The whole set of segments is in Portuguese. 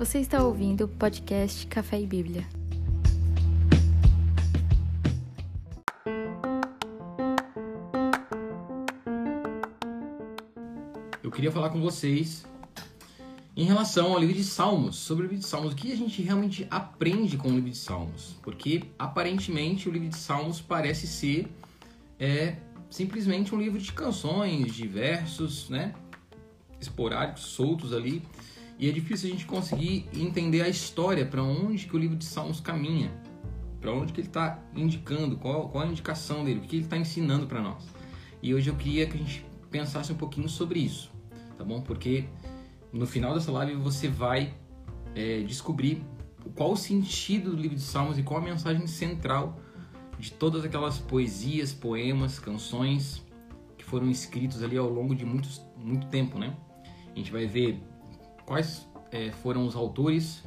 Você está ouvindo o podcast Café e Bíblia. Eu queria falar com vocês em relação ao livro de Salmos, sobre o livro de Salmos, o que a gente realmente aprende com o livro de Salmos, porque aparentemente o livro de Salmos parece ser é, simplesmente um livro de canções, de versos, né, esporádicos, soltos ali, e é difícil a gente conseguir entender a história para onde que o livro de Salmos caminha, para onde que ele está indicando, qual, qual a indicação dele, o que ele está ensinando para nós. E hoje eu queria que a gente pensasse um pouquinho sobre isso, tá bom? Porque no final dessa live você vai é, descobrir qual o sentido do livro de Salmos e qual a mensagem central de todas aquelas poesias, poemas, canções que foram escritos ali ao longo de muitos, muito tempo, né? A gente vai ver quais é, foram os autores.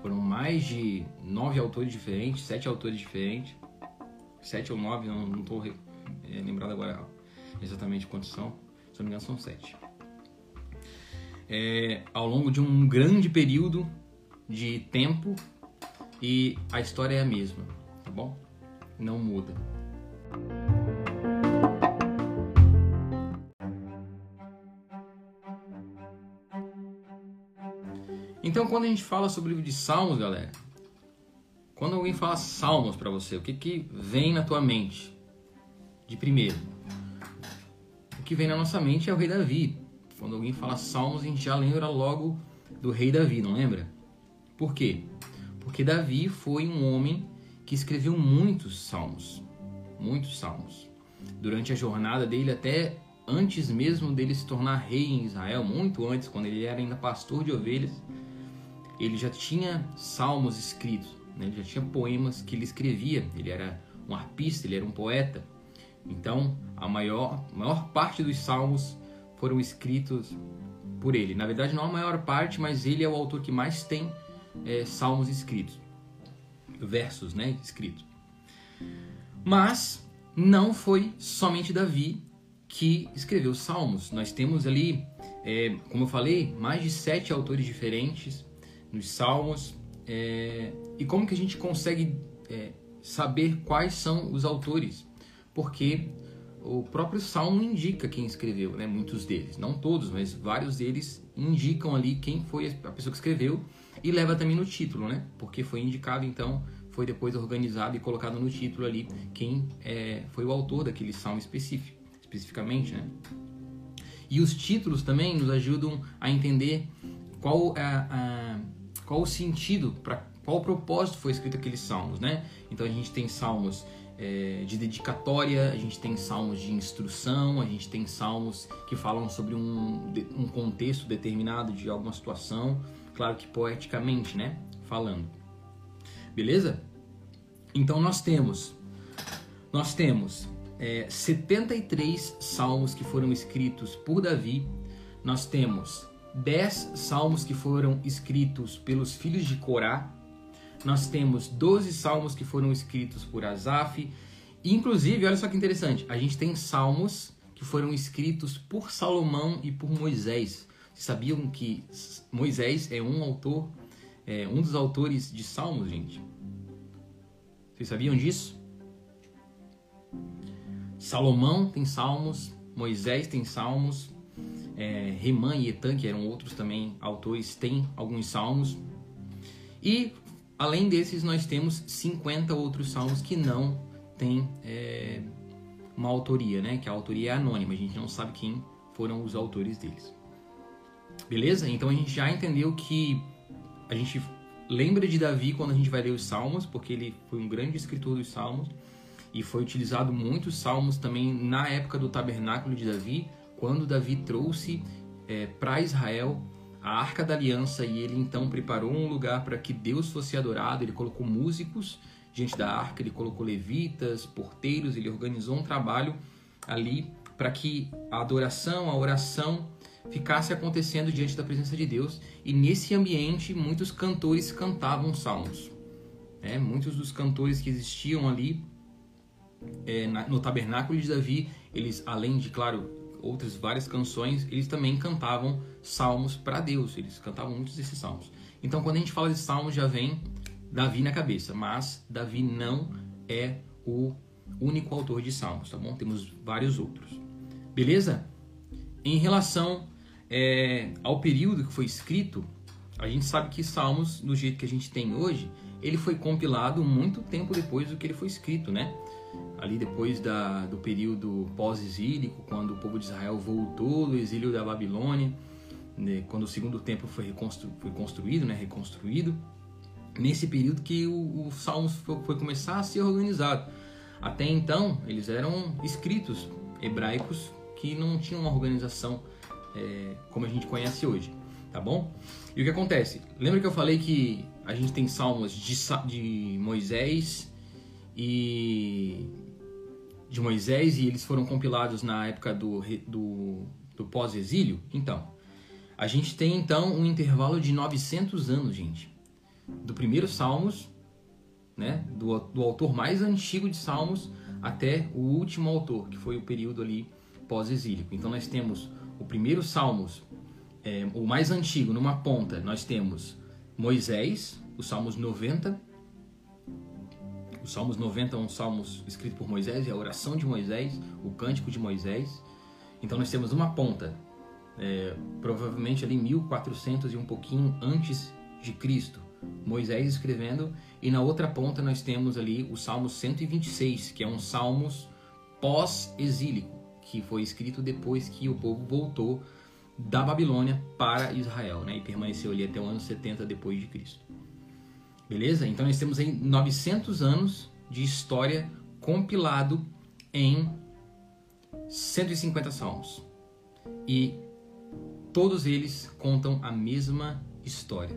Foram mais de nove autores diferentes, sete autores diferentes. Sete ou nove, não estou é, lembrado agora exatamente quantos são. Se não me engano, são sete. É, ao longo de um grande período de tempo e a história é a mesma, tá bom? Não muda. Então, quando a gente fala sobre o livro de Salmos, galera, quando alguém fala Salmos para você, o que, que vem na tua mente? De primeiro, o que vem na nossa mente é o rei Davi. Quando alguém fala Salmos, a gente já lembra logo do rei Davi, não lembra? Por quê? Porque Davi foi um homem que escreveu muitos salmos, muitos salmos. Durante a jornada dele, até antes mesmo dele se tornar rei em Israel, muito antes, quando ele era ainda pastor de ovelhas, ele já tinha salmos escritos, né? ele já tinha poemas que ele escrevia. Ele era um arpista, ele era um poeta. Então, a maior, maior parte dos salmos foram escritos por ele. Na verdade, não a maior parte, mas ele é o autor que mais tem é, salmos escritos, versos, né, escritos. Mas não foi somente Davi que escreveu salmos. Nós temos ali, é, como eu falei, mais de sete autores diferentes nos Salmos. É, e como que a gente consegue é, saber quais são os autores? Porque o próprio Salmo indica quem escreveu, né? Muitos deles, não todos, mas vários deles indicam ali quem foi a pessoa que escreveu e leva também no título, né? Porque foi indicado, então, foi depois organizado e colocado no título ali quem é, foi o autor daquele salmo específico, especificamente, né? E os títulos também nos ajudam a entender qual a, a qual o sentido, para qual o propósito foi escrito aqueles salmos, né? Então a gente tem salmos é, de dedicatória, a gente tem salmos de instrução, a gente tem salmos que falam sobre um, um contexto determinado de alguma situação, claro que poeticamente, né? Falando. Beleza? Então nós temos nós temos é, 73 salmos que foram escritos por Davi, nós temos dez salmos que foram escritos pelos filhos de Corá. Nós temos 12 salmos que foram escritos por Asaf. Inclusive, olha só que interessante, a gente tem salmos que foram escritos por Salomão e por Moisés. Vocês sabiam que Moisés é um autor, é um dos autores de salmos, gente? Vocês sabiam disso? Salomão tem salmos, Moisés tem salmos, é, Reman e Etan, que eram outros também autores, têm alguns salmos. E além desses, nós temos 50 outros salmos que não têm é, uma autoria, né? Que a autoria é anônima, a gente não sabe quem foram os autores deles. Beleza? Então a gente já entendeu que a gente lembra de Davi quando a gente vai ler os salmos, porque ele foi um grande escritor dos salmos e foi utilizado muitos salmos também na época do tabernáculo de Davi quando Davi trouxe é, para Israel a Arca da Aliança e ele então preparou um lugar para que Deus fosse adorado, ele colocou músicos diante da arca, ele colocou levitas, porteiros, ele organizou um trabalho ali para que a adoração, a oração ficasse acontecendo diante da presença de Deus e nesse ambiente muitos cantores cantavam salmos. É, muitos dos cantores que existiam ali é, no tabernáculo de Davi, eles além de, claro, outras várias canções, eles também cantavam salmos para Deus, eles cantavam muitos desses salmos. Então, quando a gente fala de Salmos, já vem Davi na cabeça. Mas Davi não é o único autor de Salmos, tá bom? Temos vários outros. Beleza? Em relação é, ao período que foi escrito, a gente sabe que Salmos, do jeito que a gente tem hoje, ele foi compilado muito tempo depois do que ele foi escrito, né? Ali depois da, do período pós-exílico, quando o povo de Israel voltou do exílio da Babilônia, né? quando o segundo templo foi, reconstru, foi construído, né? reconstruído, nesse período que o, o Salmos foi, foi começar a ser organizado. Até então, eles eram escritos hebraicos que não tinham uma organização é, como a gente conhece hoje, tá bom? E o que acontece? Lembra que eu falei que a gente tem salmos de, de Moisés e de Moisés e eles foram compilados na época do, do, do pós-exílio? Então, a gente tem então um intervalo de 900 anos, gente, do primeiro Salmos, né, do, do autor mais antigo de Salmos até o último autor, que foi o período ali pós-exílico. Então nós temos o primeiro Salmos, é, o mais antigo, numa ponta, nós temos Moisés, os Salmos 90. Os Salmos 90 são salmos escritos por Moisés, é a oração de Moisés, o cântico de Moisés. Então nós temos uma ponta, é, provavelmente ali 1400 e um pouquinho antes de Cristo, Moisés escrevendo, e na outra ponta nós temos ali o Salmo 126, que é um salmos pós-exílico que foi escrito depois que o povo voltou da Babilônia para Israel, né? E permaneceu ali até o ano 70 depois de Cristo. Beleza? Então nós temos aí 900 anos de história compilado em 150 salmos. E todos eles contam a mesma história.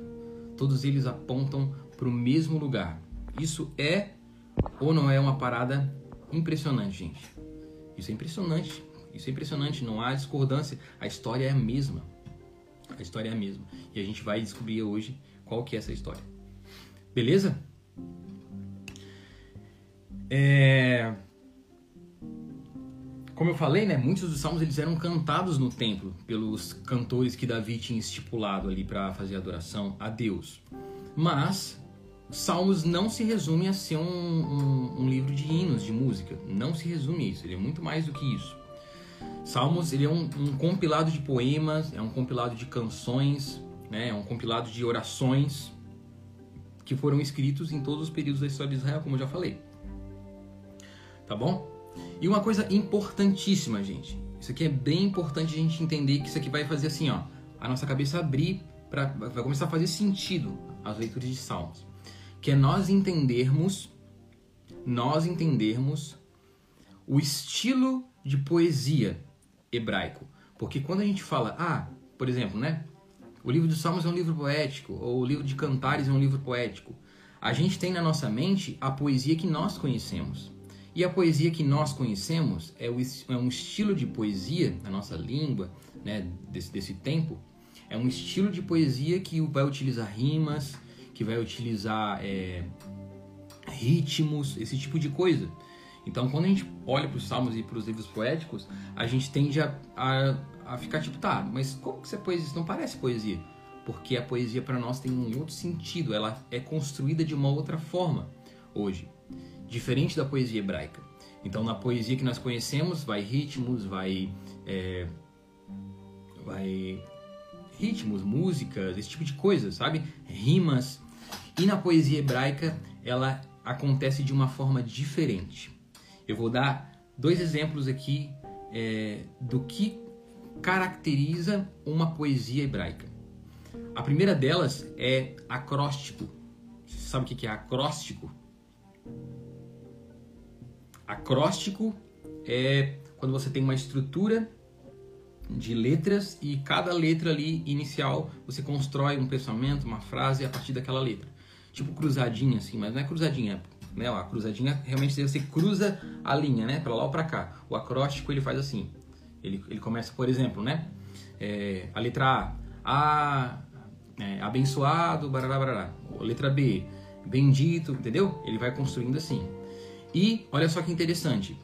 Todos eles apontam para o mesmo lugar. Isso é ou não é uma parada impressionante, gente? Isso é impressionante. Isso é impressionante, não há discordância. A história é a mesma. A história é a mesma. E a gente vai descobrir hoje qual que é essa história. Beleza? É... Como eu falei, né, muitos dos salmos eles eram cantados no templo pelos cantores que Davi tinha estipulado ali para fazer adoração a Deus. Mas Salmos não se resume a ser um, um, um, livro de hinos, de música. Não se resume a isso. Ele é muito mais do que isso. Salmos ele é um, um compilado de poemas, é um compilado de canções, né? é um compilado de orações que foram escritos em todos os períodos da história de Israel, como eu já falei. Tá bom? E uma coisa importantíssima, gente. Isso aqui é bem importante a gente entender que isso aqui vai fazer assim, ó, a nossa cabeça abrir para vai começar a fazer sentido as leituras de Salmos que é nós entendermos, nós entendermos o estilo de poesia hebraico. Porque quando a gente fala, ah, por exemplo, né? O livro dos Salmos é um livro poético, ou o livro de Cantares é um livro poético. A gente tem na nossa mente a poesia que nós conhecemos. E a poesia que nós conhecemos é, é um estilo de poesia, na nossa língua, né, desse, desse tempo, é um estilo de poesia que vai utilizar rimas, que vai utilizar é, ritmos, esse tipo de coisa. Então, quando a gente olha para os salmos e para os livros poéticos, a gente tende a, a, a, ficar tipo, tá, mas como que isso é poesia? Isso não parece poesia. Porque a poesia para nós tem um outro sentido, ela é construída de uma outra forma hoje, diferente da poesia hebraica. Então, na poesia que nós conhecemos, vai ritmos, vai, é, vai ritmos, músicas, esse tipo de coisa, sabe? Rimas. E na poesia hebraica, ela acontece de uma forma diferente. Eu vou dar dois exemplos aqui é, do que caracteriza uma poesia hebraica. A primeira delas é acróstico. Você sabe o que é acróstico? Acróstico é quando você tem uma estrutura de letras e cada letra ali inicial você constrói um pensamento, uma frase a partir daquela letra tipo cruzadinha assim, mas não é cruzadinha, né? A cruzadinha realmente você cruza a linha, né? Para lá ou para cá. O acróstico ele faz assim. Ele, ele começa, por exemplo, né? É, a letra A, a é, abençoado, barará, barará. A letra B, bendito, entendeu? Ele vai construindo assim. E olha só que interessante.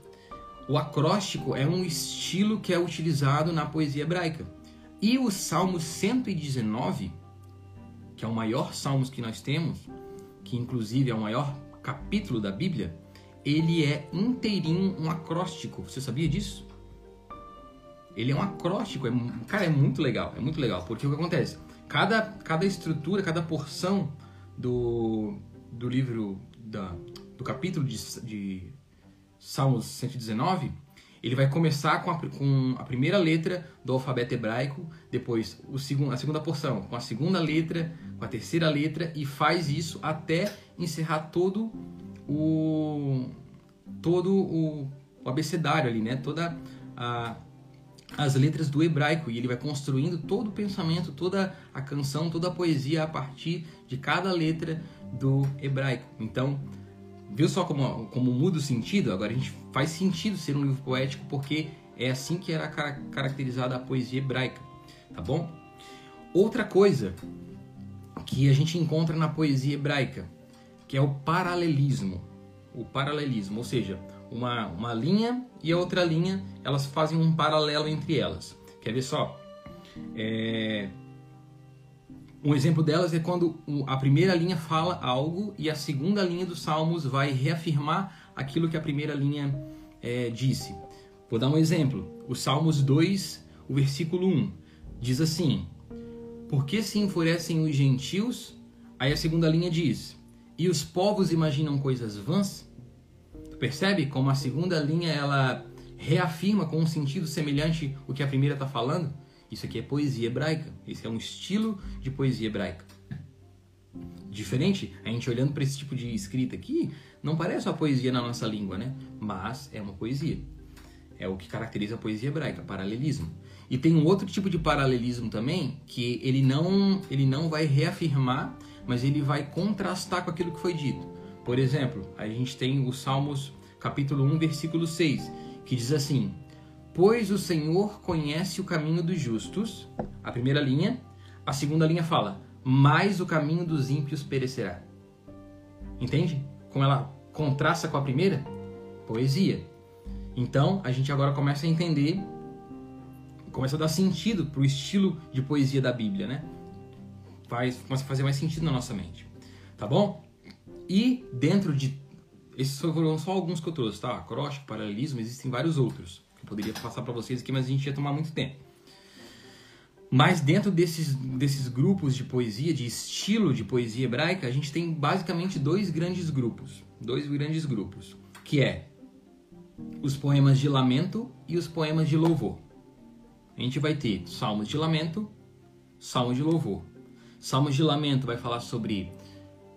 O acróstico é um estilo que é utilizado na poesia hebraica. E o Salmo 119 que é o maior salmos que nós temos, que inclusive é o maior capítulo da Bíblia, ele é inteirinho um acróstico. Você sabia disso? Ele é um acróstico, é, cara, é muito legal, é muito legal, porque o que acontece? Cada, cada estrutura, cada porção do, do livro, da, do capítulo de, de Salmos 119, ele vai começar com a, com a primeira letra do alfabeto hebraico, depois o a segunda porção com a segunda letra, com a terceira letra, e faz isso até encerrar todo o todo o, o abecedário ali, né? Toda a, as letras do hebraico e ele vai construindo todo o pensamento, toda a canção, toda a poesia a partir de cada letra do hebraico. Então, viu só como, como muda o sentido? Agora a gente faz sentido ser um livro poético porque é assim que era caracterizada a poesia hebraica, tá bom? Outra coisa que a gente encontra na poesia hebraica, que é o paralelismo. O paralelismo, ou seja, uma, uma linha e a outra linha, elas fazem um paralelo entre elas. Quer ver só? É... Um exemplo delas é quando a primeira linha fala algo e a segunda linha dos Salmos vai reafirmar aquilo que a primeira linha é, disse. Vou dar um exemplo. O Salmos 2, o versículo 1, diz assim: Por que se enfurecem os gentios? Aí a segunda linha diz: E os povos imaginam coisas vãs? Percebe como a segunda linha ela reafirma com um sentido semelhante o que a primeira está falando? Isso aqui é poesia hebraica. Esse é um estilo de poesia hebraica. Diferente, a gente olhando para esse tipo de escrita aqui, não parece uma poesia na nossa língua, né? Mas é uma poesia. É o que caracteriza a poesia hebraica, paralelismo. E tem um outro tipo de paralelismo também, que ele não, ele não vai reafirmar, mas ele vai contrastar com aquilo que foi dito. Por exemplo, a gente tem o Salmos capítulo 1, versículo 6, que diz assim: Pois o Senhor conhece o caminho dos justos, a primeira linha, a segunda linha fala: Mas o caminho dos ímpios perecerá. Entende? Como ela contrasta com a primeira? Poesia. Então, a gente agora começa a entender, começa a dar sentido para o estilo de poesia da Bíblia, né? Faz, começa a fazer mais sentido na nossa mente. Tá bom? E dentro de. Esses foram só alguns que eu trouxe, tá? Acróstico, paralelismo, existem vários outros. Poderia passar para vocês aqui, mas a gente ia tomar muito tempo. Mas dentro desses, desses grupos de poesia, de estilo de poesia hebraica, a gente tem basicamente dois grandes grupos. Dois grandes grupos. Que é os poemas de lamento e os poemas de louvor. A gente vai ter salmos de lamento, salmos de louvor. Salmos de lamento vai falar sobre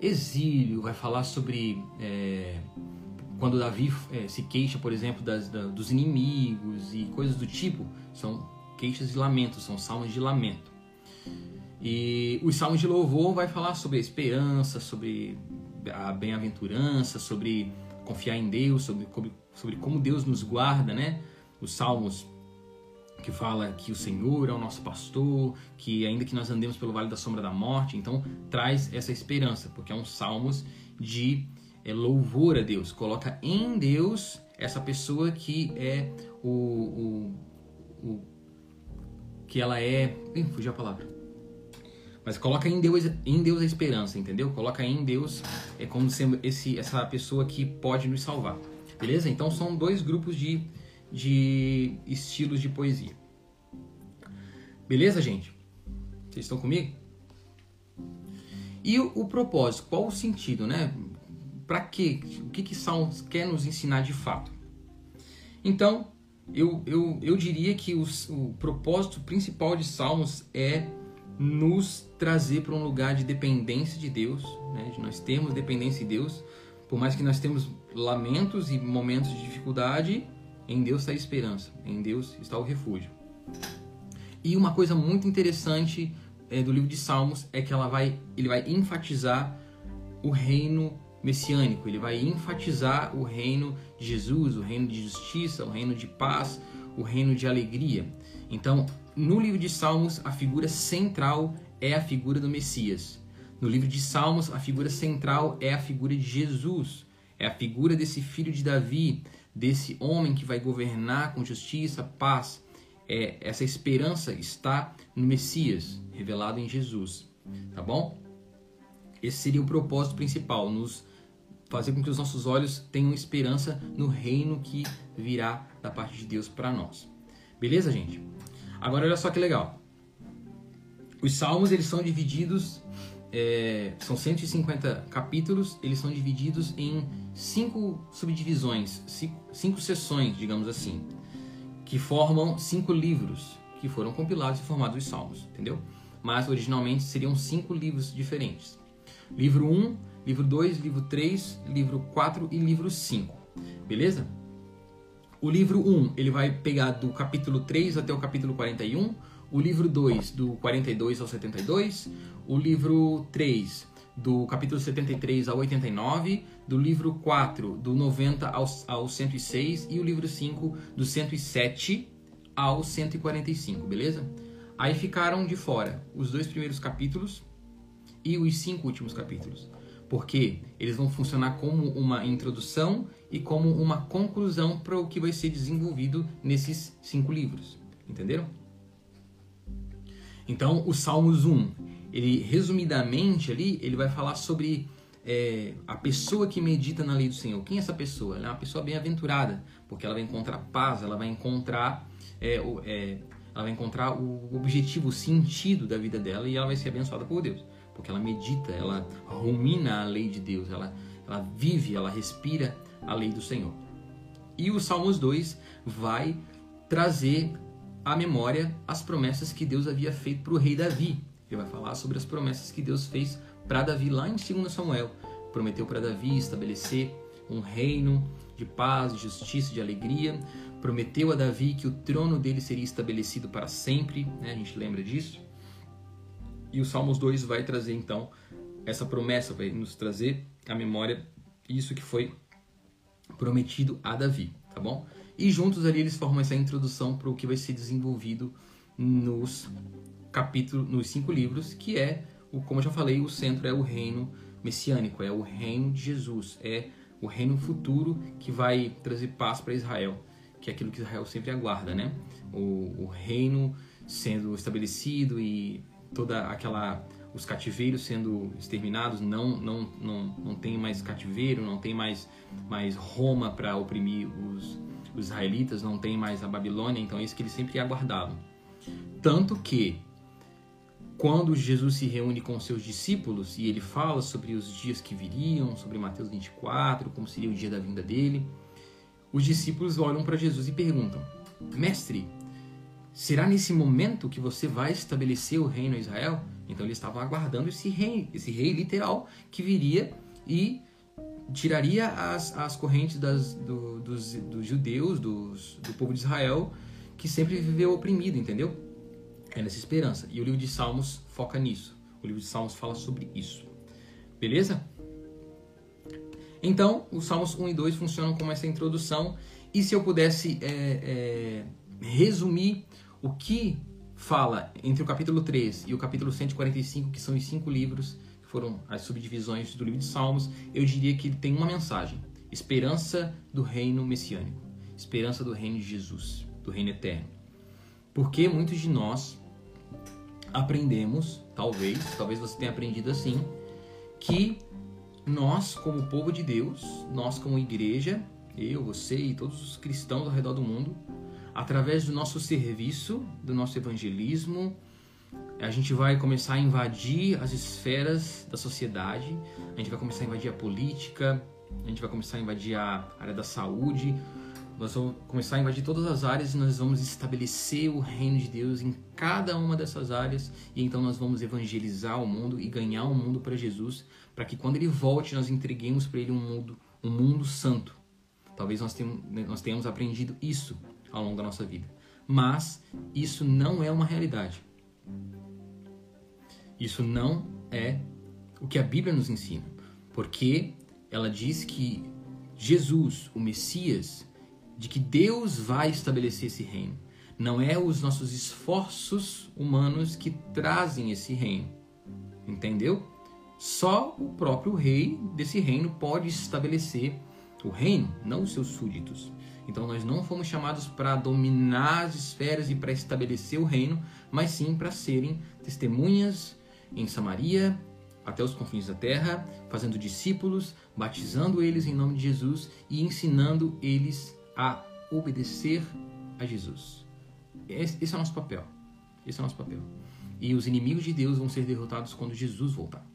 exílio, vai falar sobre é, quando Davi é, se queixa, por exemplo, das, da, dos inimigos e coisas do tipo. São queixas de lamento, são salmos de lamento. E os salmos de louvor vai falar sobre a esperança, sobre a bem-aventurança, sobre confiar em Deus, sobre, sobre como Deus nos guarda, né? Os salmos que fala que o Senhor é o nosso pastor, que ainda que nós andemos pelo vale da sombra da morte, então traz essa esperança, porque é um salmos de é, louvor a Deus, coloca em Deus essa pessoa que é o, o, o que ela é, Ih, fugiu a palavra. Mas coloca em Deus, em Deus a esperança, entendeu? Coloca em Deus é como sendo esse, essa pessoa que pode nos salvar. Beleza? Então são dois grupos de de estilos de poesia. Beleza, gente? Vocês estão comigo? E o, o propósito, qual o sentido, né? Para quê? O que que Salmos quer nos ensinar de fato? Então, eu, eu, eu diria que os, o propósito principal de Salmos é nos trazer para um lugar de dependência de Deus, né? de nós termos dependência de Deus, por mais que nós temos lamentos e momentos de dificuldade, em Deus está a esperança, em Deus está o refúgio. E uma coisa muito interessante é, do livro de Salmos é que ela vai, ele vai enfatizar o reino messiânico, ele vai enfatizar o reino de Jesus, o reino de justiça, o reino de paz, o reino de alegria. Então, no livro de Salmos, a figura central é a figura do Messias. No livro de Salmos, a figura central é a figura de Jesus, é a figura desse filho de Davi, desse homem que vai governar com justiça, paz. É, essa esperança está no Messias, revelado em Jesus, tá bom? Esse seria o propósito principal, nos fazer com que os nossos olhos tenham esperança no reino que virá da parte de Deus para nós. Beleza, gente? Agora olha só que legal. Os salmos eles são divididos, é, são 150 capítulos, eles são divididos em cinco subdivisões, cinco, cinco sessões, digamos assim, que formam cinco livros que foram compilados e formados os salmos, entendeu? Mas originalmente seriam cinco livros diferentes. Livro 1, livro 2, livro 3, livro 4 e livro 5. Beleza? O livro 1, ele vai pegar do capítulo 3 até o capítulo 41, o livro 2 do 42 ao 72, o livro 3 do capítulo 73 ao 89, do livro 4 do 90 ao, ao 106 e o livro 5 do 107 ao 145, beleza? Aí ficaram de fora os dois primeiros capítulos e os cinco últimos capítulos, porque eles vão funcionar como uma introdução e como uma conclusão para o que vai ser desenvolvido nesses cinco livros, entenderam? Então, o Salmos 1, ele resumidamente ali, ele vai falar sobre é, a pessoa que medita na lei do Senhor. Quem é essa pessoa? Ela é uma pessoa bem-aventurada, porque ela vai encontrar paz, ela vai encontrar, é, é, ela vai encontrar o objetivo, o sentido da vida dela e ela vai ser abençoada por Deus, porque ela medita, ela rumina a lei de Deus, ela, ela vive, ela respira a lei do Senhor. E o Salmos 2 vai trazer à memória as promessas que Deus havia feito para o rei Davi. Ele vai falar sobre as promessas que Deus fez para Davi lá em 2 Samuel. Prometeu para Davi estabelecer um reino de paz, de justiça, de alegria. Prometeu a Davi que o trono dele seria estabelecido para sempre. Né? A gente lembra disso. E o Salmos 2 vai trazer então essa promessa, vai nos trazer à memória isso que foi prometido a Davi, tá bom? E juntos ali eles formam essa introdução para o que vai ser desenvolvido nos capítulos, nos cinco livros, que é, o, como eu já falei, o centro é o reino messiânico, é o reino de Jesus, é o reino futuro que vai trazer paz para Israel, que é aquilo que Israel sempre aguarda, né? O, o reino sendo estabelecido e toda aquela os cativeiros sendo exterminados, não não não, não tem mais cativeiro, não tem mais mais Roma para oprimir os os israelitas não têm mais a Babilônia, então é isso que eles sempre aguardavam. Tanto que, quando Jesus se reúne com seus discípulos e ele fala sobre os dias que viriam, sobre Mateus 24, como seria o dia da vinda dele, os discípulos olham para Jesus e perguntam: Mestre, será nesse momento que você vai estabelecer o reino a Israel? Então eles estavam aguardando esse rei, esse rei literal que viria e tiraria as, as correntes das, do, dos, dos judeus, dos, do povo de Israel, que sempre viveu oprimido, entendeu? É nessa esperança. E o livro de Salmos foca nisso. O livro de Salmos fala sobre isso. Beleza? Então, os Salmos 1 e 2 funcionam como essa introdução. E se eu pudesse é, é, resumir o que fala entre o capítulo 3 e o capítulo 145, que são os cinco livros foram as subdivisões do livro de Salmos, eu diria que ele tem uma mensagem: esperança do reino messiânico, esperança do reino de Jesus, do reino eterno. Porque muitos de nós aprendemos, talvez, talvez você tenha aprendido assim, que nós, como povo de Deus, nós como igreja, eu, você e todos os cristãos ao redor do mundo, através do nosso serviço, do nosso evangelismo, a gente vai começar a invadir as esferas da sociedade, a gente vai começar a invadir a política, a gente vai começar a invadir a área da saúde, nós vamos começar a invadir todas as áreas e nós vamos estabelecer o reino de Deus em cada uma dessas áreas e então nós vamos evangelizar o mundo e ganhar o mundo para Jesus, para que quando ele volte nós entreguemos para ele um mundo, um mundo santo. Talvez nós tenhamos, nós tenhamos aprendido isso ao longo da nossa vida, mas isso não é uma realidade. Isso não é o que a Bíblia nos ensina, porque ela diz que Jesus, o Messias, de que Deus vai estabelecer esse reino. Não é os nossos esforços humanos que trazem esse reino. Entendeu? Só o próprio rei desse reino pode estabelecer o reino, não os seus súditos. Então nós não fomos chamados para dominar as esferas e para estabelecer o reino, mas sim para serem testemunhas em Samaria, até os confins da terra, fazendo discípulos, batizando eles em nome de Jesus e ensinando eles a obedecer a Jesus. Esse, é o nosso papel. Esse é o nosso papel. E os inimigos de Deus vão ser derrotados quando Jesus voltar.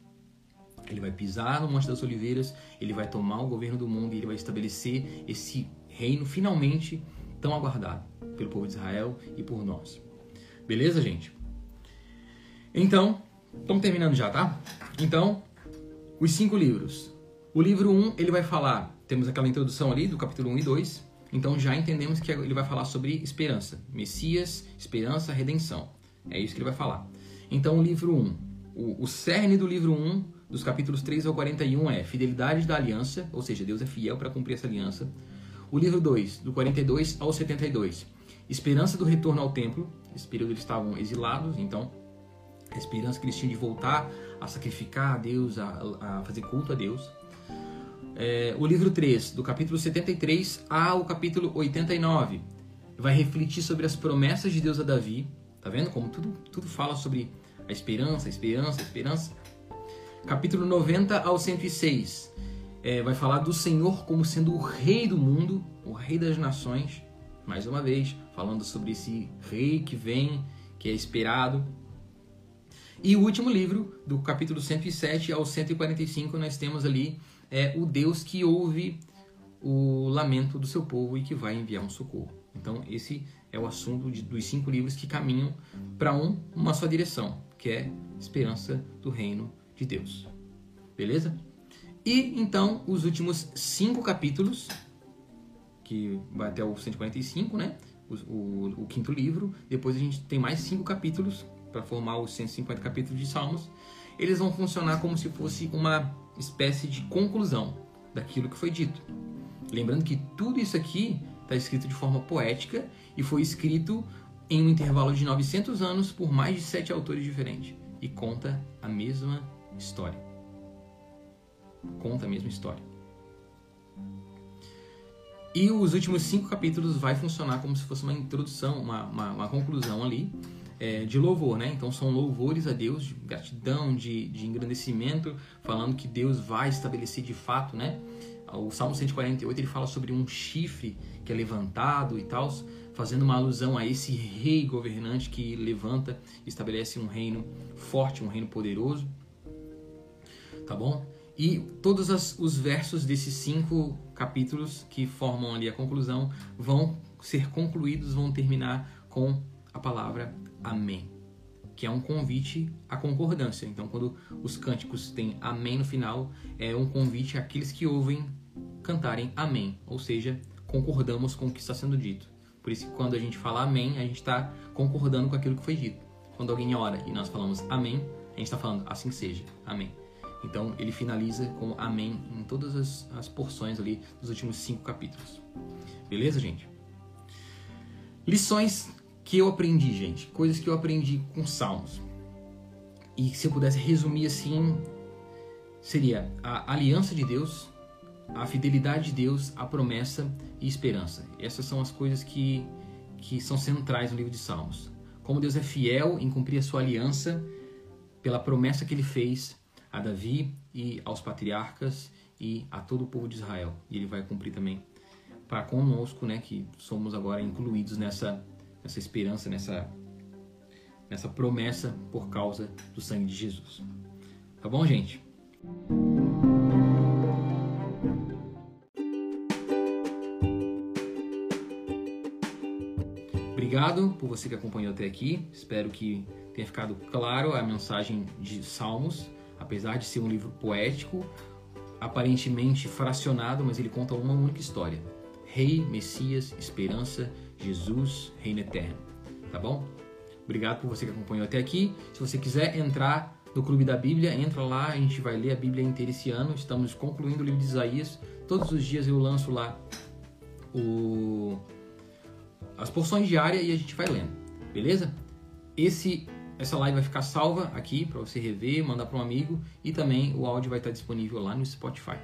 Ele vai pisar no Monte das Oliveiras, ele vai tomar o governo do mundo e ele vai estabelecer esse reino finalmente tão aguardado pelo povo de Israel e por nós. Beleza, gente? Então, estamos terminando já, tá? Então, os cinco livros. O livro 1, um, ele vai falar, temos aquela introdução ali do capítulo 1 e 2, então já entendemos que ele vai falar sobre esperança, Messias, esperança, redenção. É isso que ele vai falar. Então, o livro 1, um, o, o cerne do livro 1, um, dos capítulos 3 ao 41 é fidelidade da aliança, ou seja, Deus é fiel para cumprir essa aliança. O livro 2, do 42 ao 72, esperança do retorno ao templo. Esse período eles estavam exilados, então a esperança que eles tinham de voltar a sacrificar a Deus, a, a fazer culto a Deus. É, o livro 3, do capítulo 73 ao capítulo 89, vai refletir sobre as promessas de Deus a Davi. Tá vendo como tudo, tudo fala sobre a esperança, a esperança, a esperança. Capítulo 90 ao 106 é, vai falar do Senhor como sendo o rei do mundo, o rei das nações. Mais uma vez, falando sobre esse rei que vem, que é esperado. E o último livro, do capítulo 107 ao 145, nós temos ali é, o Deus que ouve o lamento do seu povo e que vai enviar um socorro. Então, esse é o assunto de, dos cinco livros que caminham para um, uma só direção, que é esperança do reino de Deus. Beleza? E então, os últimos cinco capítulos, que vai até o 145, né? O, o, o quinto livro. Depois a gente tem mais cinco capítulos para formar os 150 capítulos de Salmos. Eles vão funcionar como se fosse uma espécie de conclusão daquilo que foi dito. Lembrando que tudo isso aqui está escrito de forma poética e foi escrito em um intervalo de 900 anos por mais de sete autores diferentes e conta a mesma história. Conta a mesma história. E os últimos cinco capítulos vai funcionar como se fosse uma introdução, uma, uma, uma conclusão ali é, de louvor, né? Então são louvores a Deus, de gratidão, de, de engrandecimento, falando que Deus vai estabelecer de fato, né? O Salmo 148 ele fala sobre um chifre que é levantado e tal, fazendo uma alusão a esse rei governante que levanta, estabelece um reino forte, um reino poderoso. Tá bom? E todos as, os versos desses cinco capítulos que formam ali a conclusão vão ser concluídos, vão terminar com a palavra Amém, que é um convite à concordância. Então, quando os cânticos têm Amém no final, é um convite àqueles que ouvem cantarem Amém, ou seja, concordamos com o que está sendo dito. Por isso, quando a gente fala Amém, a gente está concordando com aquilo que foi dito. Quando alguém ora e nós falamos Amém, a gente está falando assim seja. Amém. Então ele finaliza com Amém em todas as, as porções ali dos últimos cinco capítulos. Beleza, gente? Lições que eu aprendi, gente. Coisas que eu aprendi com Salmos. E se eu pudesse resumir assim, seria a aliança de Deus, a fidelidade de Deus, a promessa e esperança. Essas são as coisas que, que são centrais no livro de Salmos. Como Deus é fiel em cumprir a sua aliança pela promessa que ele fez a Davi e aos patriarcas e a todo o povo de Israel. E ele vai cumprir também para conosco, né, que somos agora incluídos nessa nessa esperança, nessa nessa promessa por causa do sangue de Jesus. Tá bom, gente? Obrigado por você que acompanhou até aqui. Espero que tenha ficado claro a mensagem de Salmos apesar de ser um livro poético, aparentemente fracionado, mas ele conta uma única história: Rei, Messias, Esperança, Jesus, Reino Eterno. Tá bom? Obrigado por você que acompanhou até aqui. Se você quiser entrar no Clube da Bíblia, entra lá, a gente vai ler a Bíblia inteira esse ano. Estamos concluindo o livro de Isaías. Todos os dias eu lanço lá o... as porções diárias e a gente vai lendo. Beleza? Esse essa live vai ficar salva aqui para você rever, mandar para um amigo e também o áudio vai estar disponível lá no Spotify.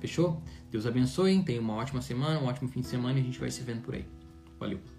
Fechou? Deus abençoe, tenha uma ótima semana, um ótimo fim de semana e a gente vai se vendo por aí. Valeu!